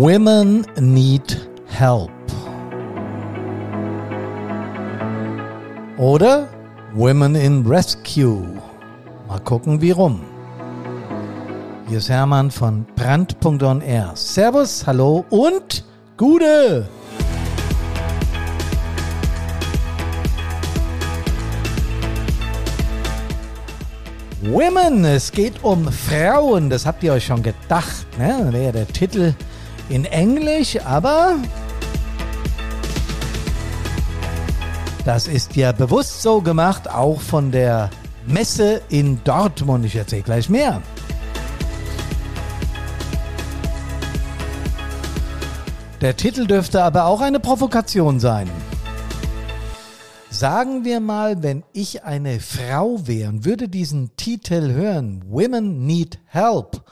Women need help. Oder Women in Rescue. Mal gucken, wie rum. Hier ist Hermann von Brand.on-Air. Servus, hallo und Gude! Women, es geht um Frauen, das habt ihr euch schon gedacht, ne? Wäre der Titel in Englisch, aber das ist ja bewusst so gemacht, auch von der Messe in Dortmund. Ich erzähle gleich mehr. Der Titel dürfte aber auch eine Provokation sein. Sagen wir mal, wenn ich eine Frau wäre und würde diesen Titel hören, Women Need Help,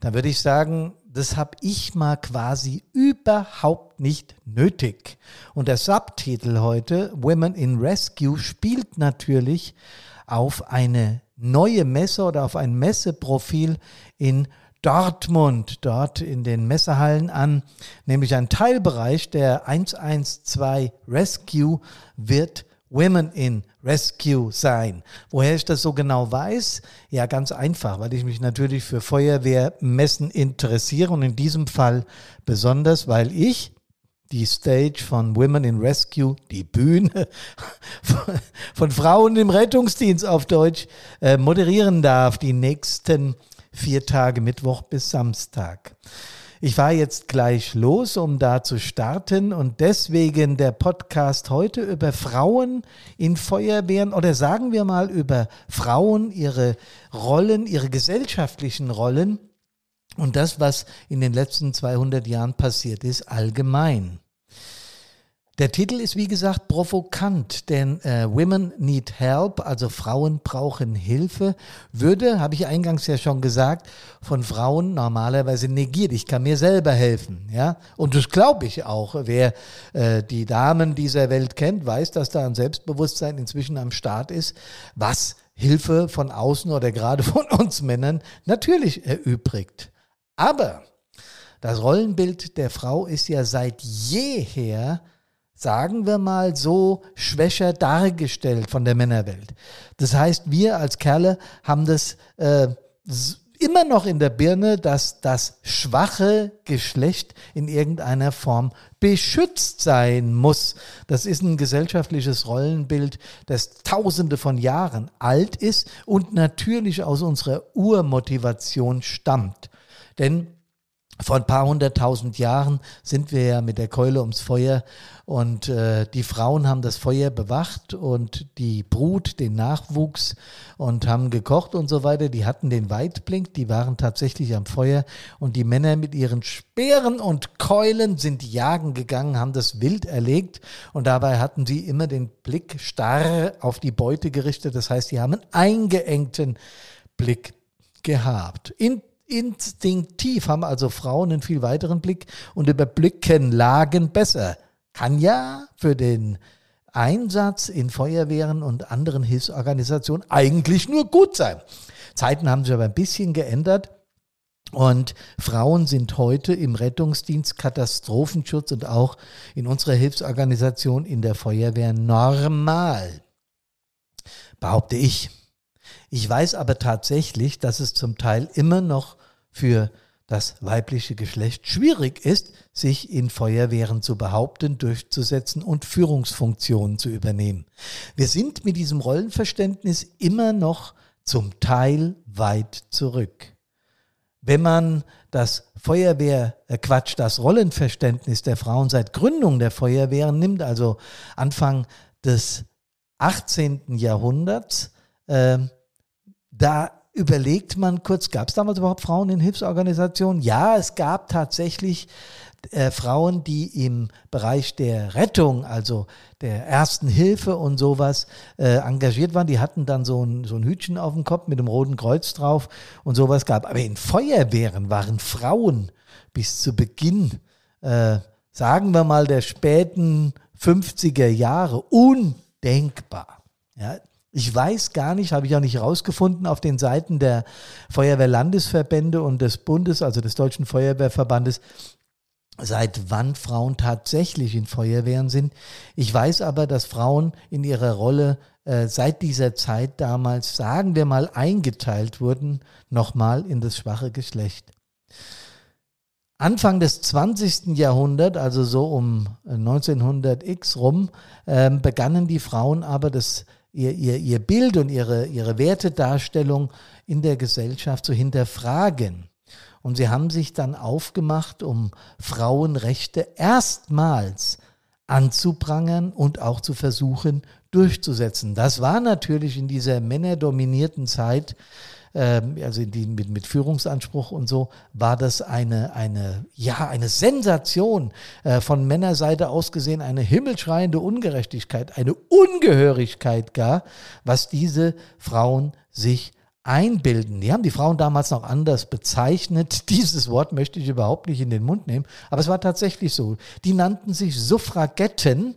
dann würde ich sagen, das habe ich mal quasi überhaupt nicht nötig. Und der Subtitel heute, Women in Rescue, spielt natürlich auf eine neue Messe oder auf ein Messeprofil in Dortmund, dort in den Messehallen an, nämlich ein Teilbereich der 112 Rescue wird Women in Rescue sein. Woher ich das so genau weiß? Ja, ganz einfach, weil ich mich natürlich für Feuerwehrmessen interessiere und in diesem Fall besonders, weil ich die Stage von Women in Rescue, die Bühne von, Frauen im Rettungsdienst auf Deutsch, äh, moderieren darf, die nächsten vier Tage, Mittwoch bis Samstag. Ich fahre jetzt gleich los, um da zu starten und deswegen der Podcast heute über Frauen in Feuerwehren oder sagen wir mal über Frauen, ihre Rollen, ihre gesellschaftlichen Rollen und das, was in den letzten 200 Jahren passiert ist, allgemein. Der Titel ist wie gesagt provokant, denn äh, Women Need Help, also Frauen brauchen Hilfe, würde, habe ich eingangs ja schon gesagt, von Frauen normalerweise negiert. Ich kann mir selber helfen, ja, und das glaube ich auch. Wer äh, die Damen dieser Welt kennt, weiß, dass da ein Selbstbewusstsein inzwischen am Start ist, was Hilfe von außen oder gerade von uns Männern natürlich erübrigt. Aber das Rollenbild der Frau ist ja seit jeher sagen wir mal so, schwächer dargestellt von der Männerwelt. Das heißt, wir als Kerle haben das äh, immer noch in der Birne, dass das schwache Geschlecht in irgendeiner Form beschützt sein muss. Das ist ein gesellschaftliches Rollenbild, das tausende von Jahren alt ist und natürlich aus unserer Urmotivation stammt. Denn vor ein paar hunderttausend Jahren sind wir ja mit der Keule ums Feuer und äh, die Frauen haben das Feuer bewacht und die Brut, den Nachwuchs und haben gekocht und so weiter. Die hatten den Weitblink, die waren tatsächlich am Feuer und die Männer mit ihren Speeren und Keulen sind jagen gegangen, haben das Wild erlegt und dabei hatten sie immer den Blick starr auf die Beute gerichtet. Das heißt, sie haben einen eingeengten Blick gehabt. In Instinktiv haben also Frauen einen viel weiteren Blick und überblicken Lagen besser. Kann ja für den Einsatz in Feuerwehren und anderen Hilfsorganisationen eigentlich nur gut sein. Zeiten haben sich aber ein bisschen geändert. Und Frauen sind heute im Rettungsdienst, Katastrophenschutz und auch in unserer Hilfsorganisation in der Feuerwehr normal. Behaupte ich. Ich weiß aber tatsächlich, dass es zum Teil immer noch für das weibliche Geschlecht schwierig ist, sich in Feuerwehren zu behaupten, durchzusetzen und Führungsfunktionen zu übernehmen. Wir sind mit diesem Rollenverständnis immer noch zum Teil weit zurück. Wenn man das Feuerwehr, äh Quatsch, das Rollenverständnis der Frauen seit Gründung der Feuerwehren nimmt, also Anfang des 18. Jahrhunderts, äh, da überlegt man kurz, gab es damals überhaupt Frauen in Hilfsorganisationen? Ja, es gab tatsächlich äh, Frauen, die im Bereich der Rettung, also der ersten Hilfe und sowas äh, engagiert waren. Die hatten dann so ein, so ein Hütchen auf dem Kopf mit dem roten Kreuz drauf und sowas gab. Aber in Feuerwehren waren Frauen bis zu Beginn, äh, sagen wir mal, der späten 50er Jahre undenkbar. Ja, ich weiß gar nicht, habe ich auch nicht rausgefunden auf den Seiten der Feuerwehrlandesverbände und des Bundes, also des Deutschen Feuerwehrverbandes, seit wann Frauen tatsächlich in Feuerwehren sind. Ich weiß aber, dass Frauen in ihrer Rolle äh, seit dieser Zeit damals, sagen wir mal, eingeteilt wurden, nochmal in das schwache Geschlecht. Anfang des 20. Jahrhunderts, also so um 1900x rum, äh, begannen die Frauen aber das, ihr, ihr, ihr Bild und ihre, ihre Wertedarstellung in der Gesellschaft zu hinterfragen. Und sie haben sich dann aufgemacht, um Frauenrechte erstmals anzuprangern und auch zu versuchen durchzusetzen. Das war natürlich in dieser männerdominierten Zeit, also die, mit, mit Führungsanspruch und so, war das eine, eine, ja, eine Sensation äh, von Männerseite aus gesehen, eine himmelschreiende Ungerechtigkeit, eine Ungehörigkeit gar, was diese Frauen sich einbilden. Die haben die Frauen damals noch anders bezeichnet. Dieses Wort möchte ich überhaupt nicht in den Mund nehmen, aber es war tatsächlich so. Die nannten sich Suffragetten.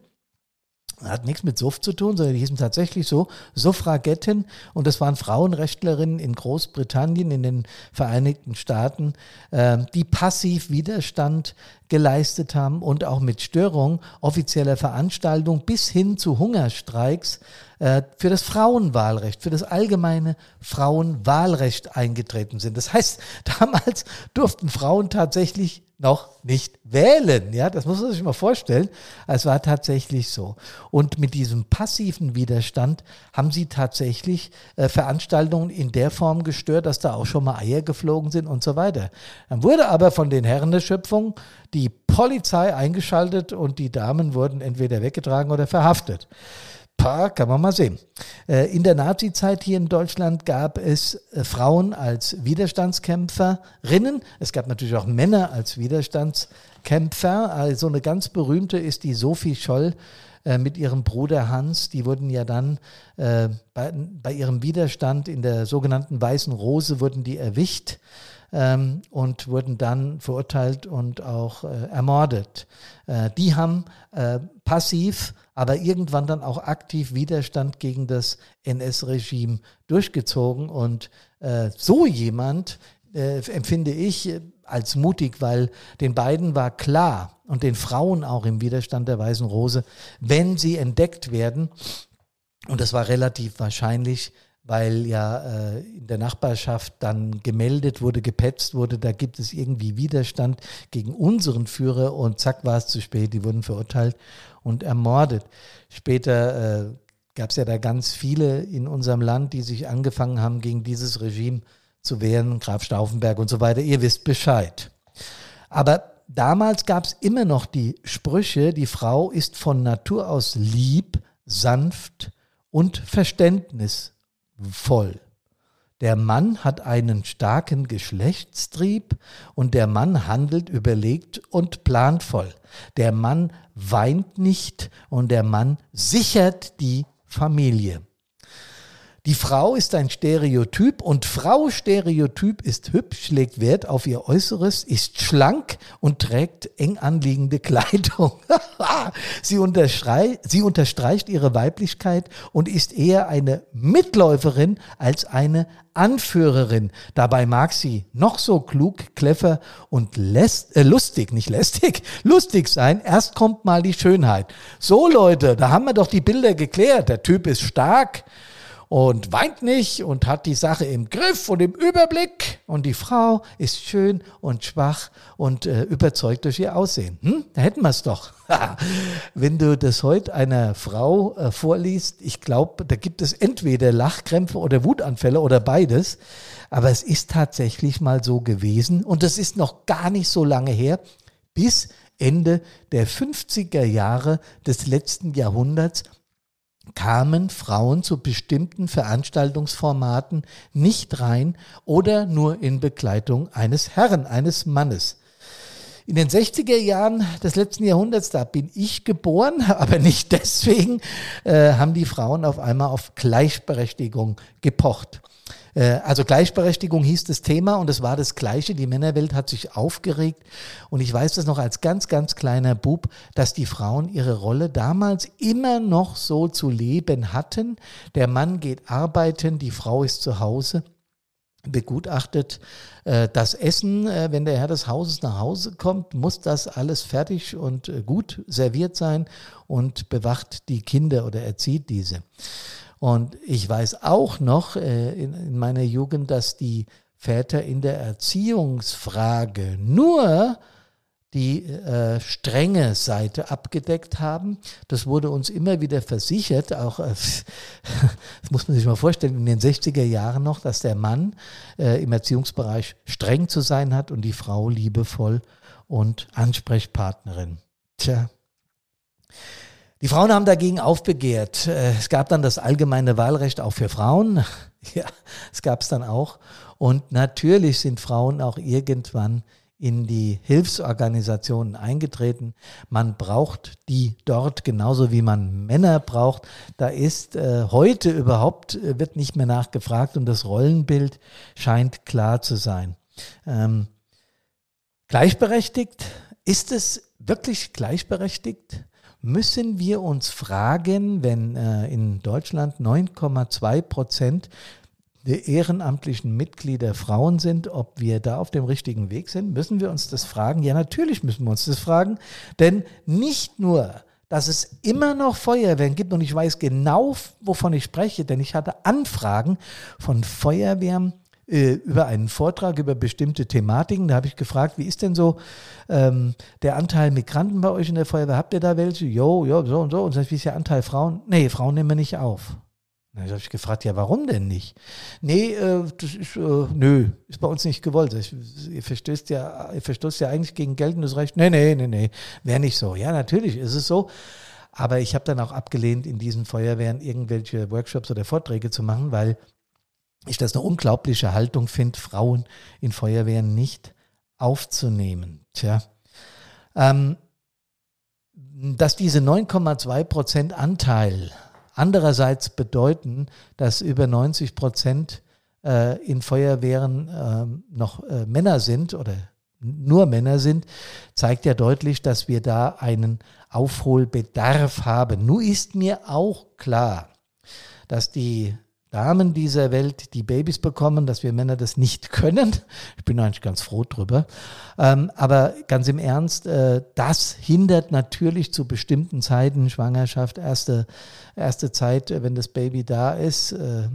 Hat nichts mit Suff zu tun, sondern die hießen tatsächlich so Suffragetten. Und das waren Frauenrechtlerinnen in Großbritannien, in den Vereinigten Staaten, äh, die passiv Widerstand geleistet haben und auch mit Störung offizieller Veranstaltungen bis hin zu Hungerstreiks äh, für das Frauenwahlrecht, für das allgemeine Frauenwahlrecht eingetreten sind. Das heißt, damals durften Frauen tatsächlich noch nicht wählen. Ja, das muss man sich mal vorstellen. Es war tatsächlich so. Und mit diesem passiven Widerstand haben sie tatsächlich äh, Veranstaltungen in der Form gestört, dass da auch schon mal Eier geflogen sind und so weiter. Dann wurde aber von den Herren der Schöpfung die Polizei eingeschaltet und die Damen wurden entweder weggetragen oder verhaftet paar kann man mal sehen. Äh, in der Nazizeit hier in Deutschland gab es äh, Frauen als Widerstandskämpferinnen. Es gab natürlich auch Männer als Widerstandskämpfer. Also eine ganz berühmte ist die Sophie Scholl äh, mit ihrem Bruder Hans. Die wurden ja dann bei, bei ihrem Widerstand in der sogenannten Weißen Rose wurden die erwischt ähm, und wurden dann verurteilt und auch äh, ermordet. Äh, die haben äh, passiv, aber irgendwann dann auch aktiv Widerstand gegen das NS-Regime durchgezogen und äh, so jemand äh, empfinde ich als mutig, weil den beiden war klar und den Frauen auch im Widerstand der Weißen Rose, wenn sie entdeckt werden, und das war relativ wahrscheinlich, weil ja äh, in der Nachbarschaft dann gemeldet wurde, gepetzt wurde, da gibt es irgendwie Widerstand gegen unseren Führer und zack war es zu spät, die wurden verurteilt und ermordet. Später äh, gab es ja da ganz viele in unserem Land, die sich angefangen haben, gegen dieses Regime zu wehren, Graf Stauffenberg und so weiter. Ihr wisst Bescheid. Aber damals gab es immer noch die Sprüche, die Frau ist von Natur aus lieb, sanft und Verständnis voll. Der Mann hat einen starken Geschlechtstrieb und der Mann handelt überlegt und planvoll. Der Mann weint nicht und der Mann sichert die Familie. Die Frau ist ein Stereotyp und Frau Stereotyp ist hübsch, legt Wert auf ihr Äußeres, ist schlank und trägt eng anliegende Kleidung. sie, unterstreicht, sie unterstreicht ihre Weiblichkeit und ist eher eine Mitläuferin als eine Anführerin. Dabei mag sie noch so klug, clever und läst, äh, lustig, nicht lästig, lustig sein. Erst kommt mal die Schönheit. So Leute, da haben wir doch die Bilder geklärt. Der Typ ist stark, und weint nicht und hat die Sache im Griff und im Überblick. Und die Frau ist schön und schwach und äh, überzeugt durch ihr Aussehen. Hm? Da hätten wir es doch. Wenn du das heute einer Frau äh, vorliest, ich glaube, da gibt es entweder Lachkrämpfe oder Wutanfälle oder beides. Aber es ist tatsächlich mal so gewesen und das ist noch gar nicht so lange her, bis Ende der 50er Jahre des letzten Jahrhunderts kamen Frauen zu bestimmten Veranstaltungsformaten nicht rein oder nur in Begleitung eines Herrn, eines Mannes. In den 60er Jahren des letzten Jahrhunderts, da bin ich geboren, aber nicht deswegen, äh, haben die Frauen auf einmal auf Gleichberechtigung gepocht. Äh, also Gleichberechtigung hieß das Thema und es war das Gleiche. Die Männerwelt hat sich aufgeregt und ich weiß das noch als ganz, ganz kleiner Bub, dass die Frauen ihre Rolle damals immer noch so zu leben hatten. Der Mann geht arbeiten, die Frau ist zu Hause begutachtet äh, das Essen, äh, wenn der Herr des Hauses nach Hause kommt, muss das alles fertig und äh, gut serviert sein und bewacht die Kinder oder erzieht diese. Und ich weiß auch noch äh, in, in meiner Jugend, dass die Väter in der Erziehungsfrage nur die äh, strenge Seite abgedeckt haben. Das wurde uns immer wieder versichert, auch äh, das muss man sich mal vorstellen, in den 60er Jahren noch, dass der Mann äh, im Erziehungsbereich streng zu sein hat und die Frau liebevoll und Ansprechpartnerin. Tja. Die Frauen haben dagegen aufbegehrt. Äh, es gab dann das allgemeine Wahlrecht auch für Frauen. Ja, es gab es dann auch. Und natürlich sind Frauen auch irgendwann in die Hilfsorganisationen eingetreten. Man braucht die dort genauso wie man Männer braucht. Da ist äh, heute überhaupt, äh, wird nicht mehr nachgefragt und das Rollenbild scheint klar zu sein. Ähm, gleichberechtigt, ist es wirklich gleichberechtigt? Müssen wir uns fragen, wenn äh, in Deutschland 9,2 Prozent der ehrenamtlichen Mitglieder Frauen sind, ob wir da auf dem richtigen Weg sind? Müssen wir uns das fragen? Ja, natürlich müssen wir uns das fragen, denn nicht nur, dass es immer noch Feuerwehren gibt und ich weiß genau, wovon ich spreche, denn ich hatte Anfragen von Feuerwehren äh, über einen Vortrag über bestimmte Thematiken. Da habe ich gefragt, wie ist denn so ähm, der Anteil Migranten bei euch in der Feuerwehr? Habt ihr da welche? Jo, jo, so und so. Und wie ist der Anteil Frauen? Nee, Frauen nehmen wir nicht auf. Dann habe ich gefragt, ja, warum denn nicht? Nee, äh, das ist, äh, nö, ist bei uns nicht gewollt. Ich, ihr, verstößt ja, ihr verstößt ja eigentlich gegen geltendes Recht. Nee, nee, nee, nee, wäre nicht so. Ja, natürlich ist es so. Aber ich habe dann auch abgelehnt, in diesen Feuerwehren irgendwelche Workshops oder Vorträge zu machen, weil ich das eine unglaubliche Haltung finde, Frauen in Feuerwehren nicht aufzunehmen. Tja. Ähm, dass diese 9,2 Prozent Anteil andererseits bedeuten, dass über 90 Prozent äh, in Feuerwehren äh, noch äh, Männer sind oder nur Männer sind, zeigt ja deutlich, dass wir da einen Aufholbedarf haben. Nun ist mir auch klar, dass die Damen dieser Welt, die Babys bekommen, dass wir Männer das nicht können. Ich bin eigentlich ganz froh drüber. Ähm, aber ganz im Ernst, äh, das hindert natürlich zu bestimmten Zeiten, Schwangerschaft, erste, erste Zeit, wenn das Baby da ist, äh,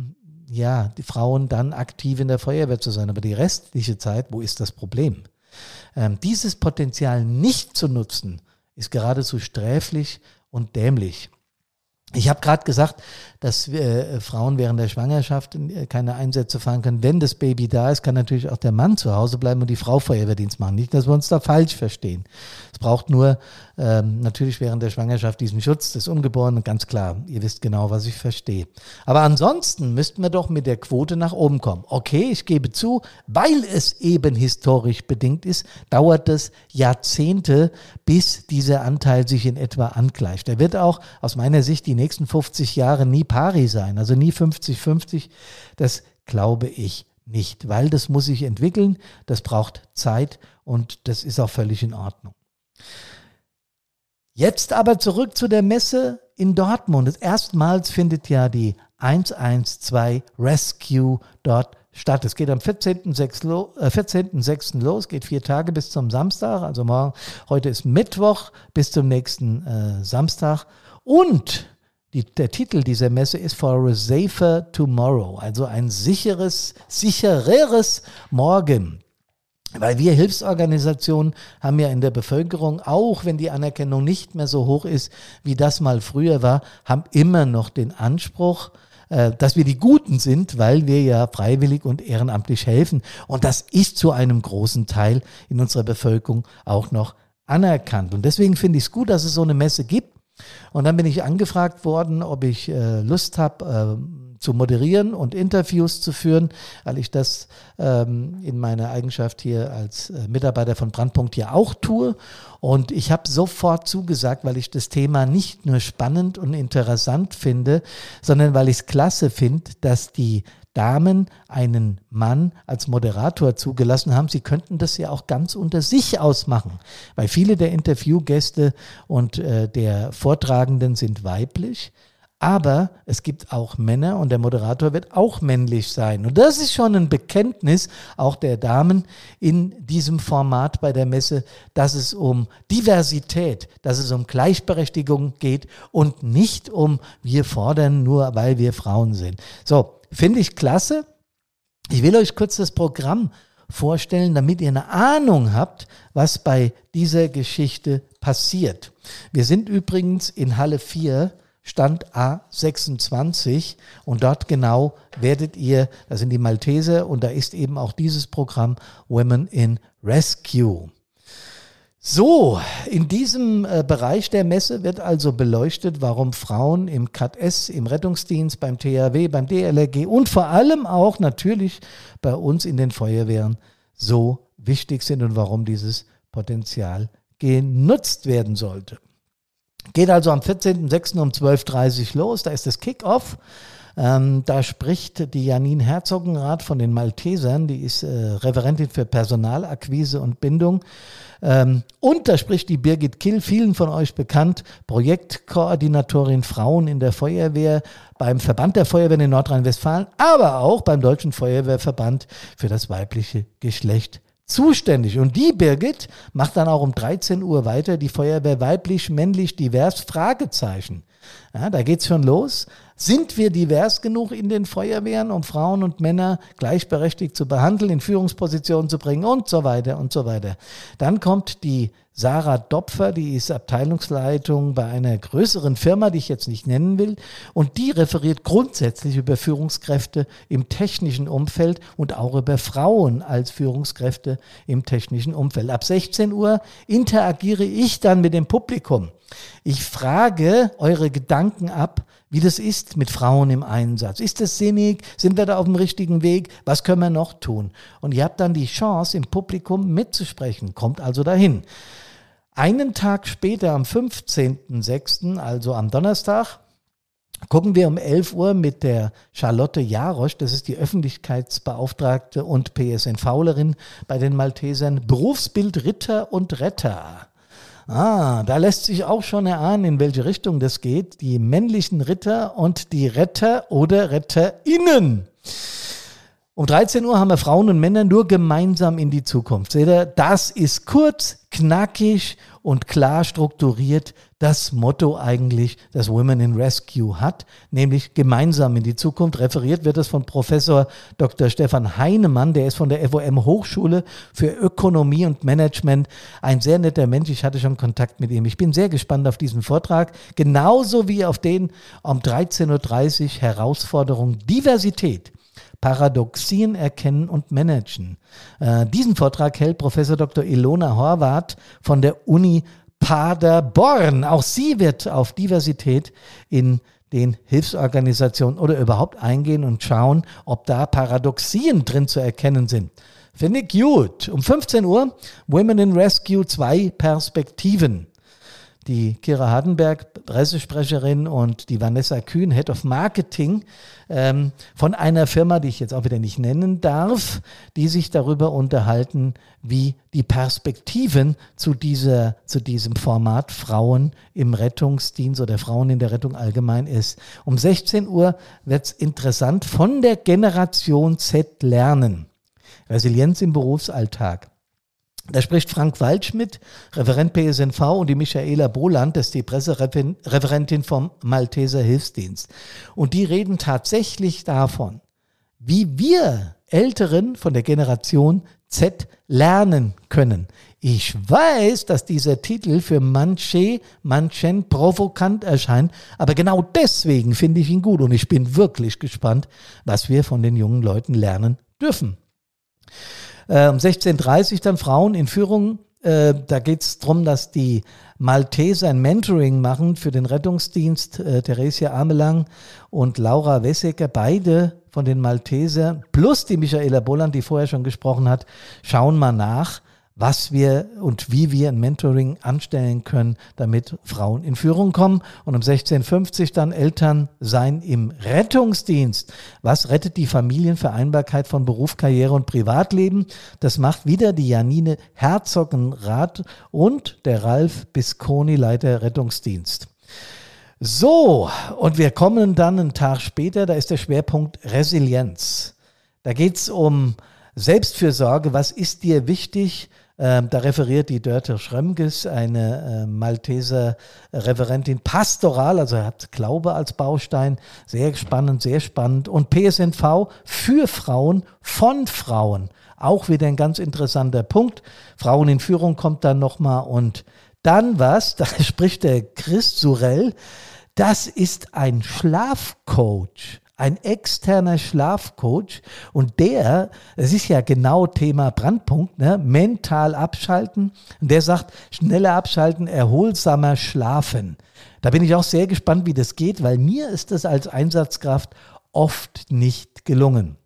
ja, die Frauen dann aktiv in der Feuerwehr zu sein. Aber die restliche Zeit, wo ist das Problem? Ähm, dieses Potenzial nicht zu nutzen, ist geradezu sträflich und dämlich. Ich habe gerade gesagt, dass äh, Frauen während der Schwangerschaft äh, keine Einsätze fahren können. Wenn das Baby da ist, kann natürlich auch der Mann zu Hause bleiben und die Frau Feuerwehrdienst machen. Nicht, dass wir uns da falsch verstehen. Es braucht nur ähm, natürlich während der Schwangerschaft diesen Schutz des Ungeborenen, ganz klar. Ihr wisst genau, was ich verstehe. Aber ansonsten müssten wir doch mit der Quote nach oben kommen. Okay, ich gebe zu, weil es eben historisch bedingt ist, dauert es Jahrzehnte, bis dieser Anteil sich in etwa angleicht. Er wird auch aus meiner Sicht die nächsten 50 Jahre nie pari sein, also nie 50-50. Das glaube ich nicht, weil das muss sich entwickeln, das braucht Zeit und das ist auch völlig in Ordnung. Jetzt aber zurück zu der Messe in Dortmund. Erstmals findet ja die 112 Rescue dort statt. Es geht am 14.06. Lo, äh, 14 los, geht vier Tage bis zum Samstag. Also morgen, heute ist Mittwoch bis zum nächsten äh, Samstag. Und die, der Titel dieser Messe ist For a Safer Tomorrow, also ein sicheres, sichereres Morgen. Weil wir Hilfsorganisationen haben ja in der Bevölkerung, auch wenn die Anerkennung nicht mehr so hoch ist, wie das mal früher war, haben immer noch den Anspruch, äh, dass wir die Guten sind, weil wir ja freiwillig und ehrenamtlich helfen. Und das ist zu einem großen Teil in unserer Bevölkerung auch noch anerkannt. Und deswegen finde ich es gut, dass es so eine Messe gibt. Und dann bin ich angefragt worden, ob ich äh, Lust habe, äh, zu moderieren und Interviews zu führen, weil ich das ähm, in meiner Eigenschaft hier als äh, Mitarbeiter von Brandpunkt ja auch tue. Und ich habe sofort zugesagt, weil ich das Thema nicht nur spannend und interessant finde, sondern weil ich es klasse finde, dass die Damen einen Mann als Moderator zugelassen haben. Sie könnten das ja auch ganz unter sich ausmachen, weil viele der Interviewgäste und äh, der Vortragenden sind weiblich. Aber es gibt auch Männer und der Moderator wird auch männlich sein. Und das ist schon ein Bekenntnis auch der Damen in diesem Format bei der Messe, dass es um Diversität, dass es um Gleichberechtigung geht und nicht um wir fordern nur, weil wir Frauen sind. So, finde ich klasse. Ich will euch kurz das Programm vorstellen, damit ihr eine Ahnung habt, was bei dieser Geschichte passiert. Wir sind übrigens in Halle 4, Stand A26 und dort genau werdet ihr, das sind die Malteser und da ist eben auch dieses Programm Women in Rescue. So, in diesem äh, Bereich der Messe wird also beleuchtet, warum Frauen im KS, im Rettungsdienst, beim THW, beim DLRG und vor allem auch natürlich bei uns in den Feuerwehren so wichtig sind und warum dieses Potenzial genutzt werden sollte. Geht also am 14.06. um 12.30 Uhr los, da ist das Kickoff. Ähm, da spricht die Janine Herzogenrath von den Maltesern, die ist äh, Referentin für Personalakquise und Bindung. Ähm, und da spricht die Birgit Kill, vielen von euch bekannt, Projektkoordinatorin Frauen in der Feuerwehr beim Verband der Feuerwehren in Nordrhein-Westfalen, aber auch beim Deutschen Feuerwehrverband für das weibliche Geschlecht zuständig. Und die Birgit macht dann auch um 13 Uhr weiter die Feuerwehr weiblich, männlich, divers, Fragezeichen. Ja, da geht's schon los. Sind wir divers genug in den Feuerwehren, um Frauen und Männer gleichberechtigt zu behandeln, in Führungspositionen zu bringen und so weiter und so weiter. Dann kommt die Sarah Dopfer, die ist Abteilungsleitung bei einer größeren Firma, die ich jetzt nicht nennen will, und die referiert grundsätzlich über Führungskräfte im technischen Umfeld und auch über Frauen als Führungskräfte im technischen Umfeld. Ab 16 Uhr interagiere ich dann mit dem Publikum. Ich frage eure Gedanken ab, wie das ist mit Frauen im Einsatz. Ist das sinnig? Sind wir da auf dem richtigen Weg? Was können wir noch tun? Und ihr habt dann die Chance, im Publikum mitzusprechen. Kommt also dahin. Einen Tag später, am 15.06., also am Donnerstag, gucken wir um 11 Uhr mit der Charlotte Jarosch, das ist die Öffentlichkeitsbeauftragte und PSNVlerin bei den Maltesern, Berufsbild Ritter und Retter. Ah, da lässt sich auch schon erahnen, in welche Richtung das geht. Die männlichen Ritter und die Retter oder RetterInnen. Um 13 Uhr haben wir Frauen und Männer nur gemeinsam in die Zukunft. Seht ihr, das ist kurz, knackig und klar strukturiert das Motto eigentlich, das Women in Rescue hat, nämlich gemeinsam in die Zukunft. Referiert wird es von Professor Dr. Stefan Heinemann, der ist von der FOM Hochschule für Ökonomie und Management. Ein sehr netter Mensch, ich hatte schon Kontakt mit ihm. Ich bin sehr gespannt auf diesen Vortrag, genauso wie auf den um 13.30 Uhr Herausforderung Diversität. Paradoxien erkennen und managen. Äh, diesen Vortrag hält Professor Dr. Ilona Horvath von der Uni Paderborn. Auch sie wird auf Diversität in den Hilfsorganisationen oder überhaupt eingehen und schauen, ob da Paradoxien drin zu erkennen sind. Finde ich gut. Um 15 Uhr Women in Rescue zwei Perspektiven die Kira Hardenberg, Pressesprecherin, und die Vanessa Kühn, Head of Marketing, ähm, von einer Firma, die ich jetzt auch wieder nicht nennen darf, die sich darüber unterhalten, wie die Perspektiven zu, dieser, zu diesem Format Frauen im Rettungsdienst oder Frauen in der Rettung allgemein ist. Um 16 Uhr wird es interessant von der Generation Z lernen. Resilienz im Berufsalltag. Da spricht Frank Waldschmidt, Referent PSNV und die Michaela Boland, das ist die Pressereferentin vom Malteser Hilfsdienst. Und die reden tatsächlich davon, wie wir Älteren von der Generation Z lernen können. Ich weiß, dass dieser Titel für manche, manchen provokant erscheint, aber genau deswegen finde ich ihn gut und ich bin wirklich gespannt, was wir von den jungen Leuten lernen dürfen. Äh, um 16.30 Uhr dann Frauen in Führung. Äh, da geht es darum, dass die Malteser ein Mentoring machen für den Rettungsdienst. Äh, Theresia Amelang und Laura Wessecker, beide von den Malteser, plus die Michaela Bolland, die vorher schon gesprochen hat, schauen mal nach, was wir und wie wir ein Mentoring anstellen können, damit Frauen in Führung kommen. Und um 16.50 dann Eltern sein im Rettungsdienst. Was rettet die Familienvereinbarkeit von Beruf, Karriere und Privatleben? Das macht wieder die Janine Herzogenrath und der Ralf Bisconi, Leiter Rettungsdienst. So, und wir kommen dann einen Tag später, da ist der Schwerpunkt Resilienz. Da geht es um Selbstfürsorge. Was ist dir wichtig? Ähm, da referiert die Dörte Schrömges, eine äh, Malteser Referentin, pastoral, also hat Glaube als Baustein. Sehr spannend, sehr spannend. Und PSNV für Frauen, von Frauen. Auch wieder ein ganz interessanter Punkt. Frauen in Führung kommt dann nochmal. Und dann was, da spricht der Chris Surell, das ist ein Schlafcoach ein externer Schlafcoach und der, es ist ja genau Thema Brandpunkt, ne, mental abschalten. Und der sagt, schneller abschalten, erholsamer schlafen. Da bin ich auch sehr gespannt, wie das geht, weil mir ist das als Einsatzkraft oft nicht gelungen.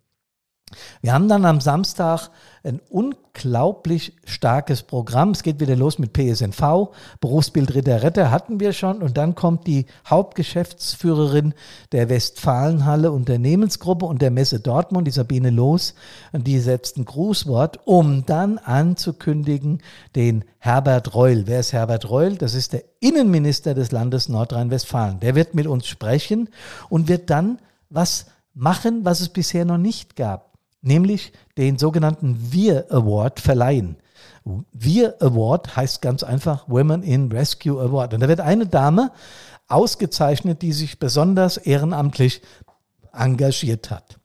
Wir haben dann am Samstag ein unglaublich starkes Programm. Es geht wieder los mit PSNV, Berufsbild Ritter Retter hatten wir schon und dann kommt die Hauptgeschäftsführerin der Westfalenhalle Unternehmensgruppe und der Messe Dortmund, die Sabine Los, und die setzt ein Grußwort, um dann anzukündigen den Herbert Reul. Wer ist Herbert Reul? Das ist der Innenminister des Landes Nordrhein-Westfalen. Der wird mit uns sprechen und wird dann was machen, was es bisher noch nicht gab nämlich den sogenannten Wir Award verleihen. Wir Award heißt ganz einfach Women in Rescue Award. Und da wird eine Dame ausgezeichnet, die sich besonders ehrenamtlich engagiert hat.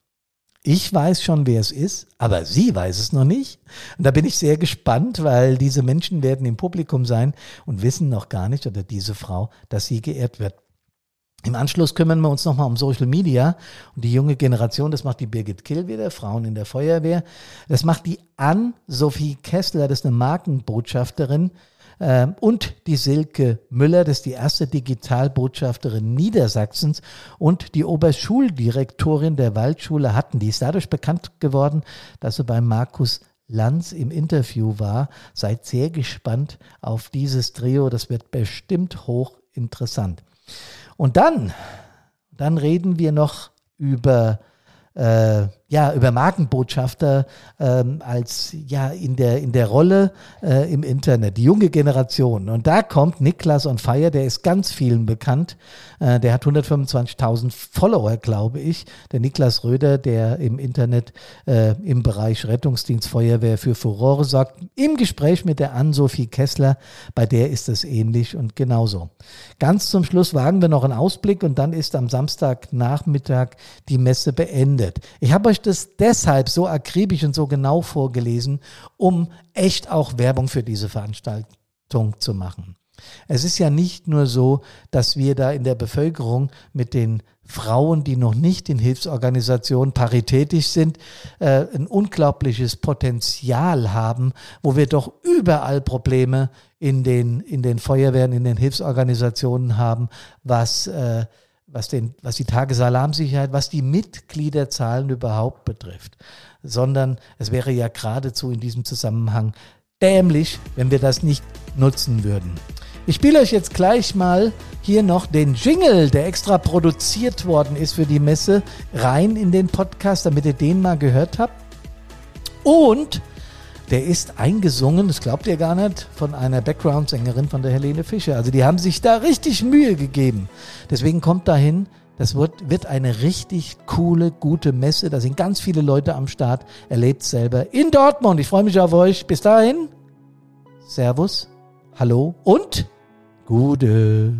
Ich weiß schon, wer es ist, aber sie weiß es noch nicht. Und da bin ich sehr gespannt, weil diese Menschen werden im Publikum sein und wissen noch gar nicht, oder diese Frau, dass sie geehrt wird. Im Anschluss kümmern wir uns nochmal um Social Media und die junge Generation, das macht die Birgit Kill wieder, Frauen in der Feuerwehr. Das macht die Ann-Sophie Kessler, das ist eine Markenbotschafterin. Ähm, und die Silke Müller, das ist die erste Digitalbotschafterin Niedersachsens und die Oberschuldirektorin der Waldschule Hatten. Die ist dadurch bekannt geworden, dass sie bei Markus Lanz im Interview war. Seid sehr gespannt auf dieses Trio, das wird bestimmt hochinteressant. Und dann, dann reden wir noch über äh, ja, über Markenbotschafter ähm, als ja in der, in der Rolle äh, im Internet, die junge Generation. Und da kommt Niklas on Fire, der ist ganz vielen bekannt. Äh, der hat 125.000 Follower, glaube ich. Der Niklas Röder, der im Internet äh, im Bereich Rettungsdienst Feuerwehr für Furore sorgt. Im Gespräch mit der Ann-Sophie Kessler, bei der ist es ähnlich und genauso. Ganz zum Schluss wagen wir noch einen Ausblick und dann ist am Samstagnachmittag die Messe beendet. Ich habe euch euch das deshalb so akribisch und so genau vorgelesen, um echt auch Werbung für diese Veranstaltung zu machen. Es ist ja nicht nur so, dass wir da in der Bevölkerung mit den Frauen, die noch nicht in Hilfsorganisationen paritätisch sind, äh, ein unglaubliches Potenzial haben, wo wir doch überall Probleme in den, in den Feuerwehren, in den Hilfsorganisationen haben, was äh, was, den, was die Tagesalarmsicherheit, was die Mitgliederzahlen überhaupt betrifft, sondern es wäre ja geradezu in diesem Zusammenhang dämlich, wenn wir das nicht nutzen würden. Ich spiele euch jetzt gleich mal hier noch den Jingle, der extra produziert worden ist für die Messe, rein in den Podcast, damit ihr den mal gehört habt. Und der ist eingesungen, das glaubt ihr gar nicht, von einer Background-Sängerin von der Helene Fischer. Also die haben sich da richtig Mühe gegeben. Deswegen kommt dahin, das wird, wird eine richtig coole, gute Messe. Da sind ganz viele Leute am Start. Erlebt selber in Dortmund. Ich freue mich auf euch. Bis dahin. Servus. Hallo und Gute.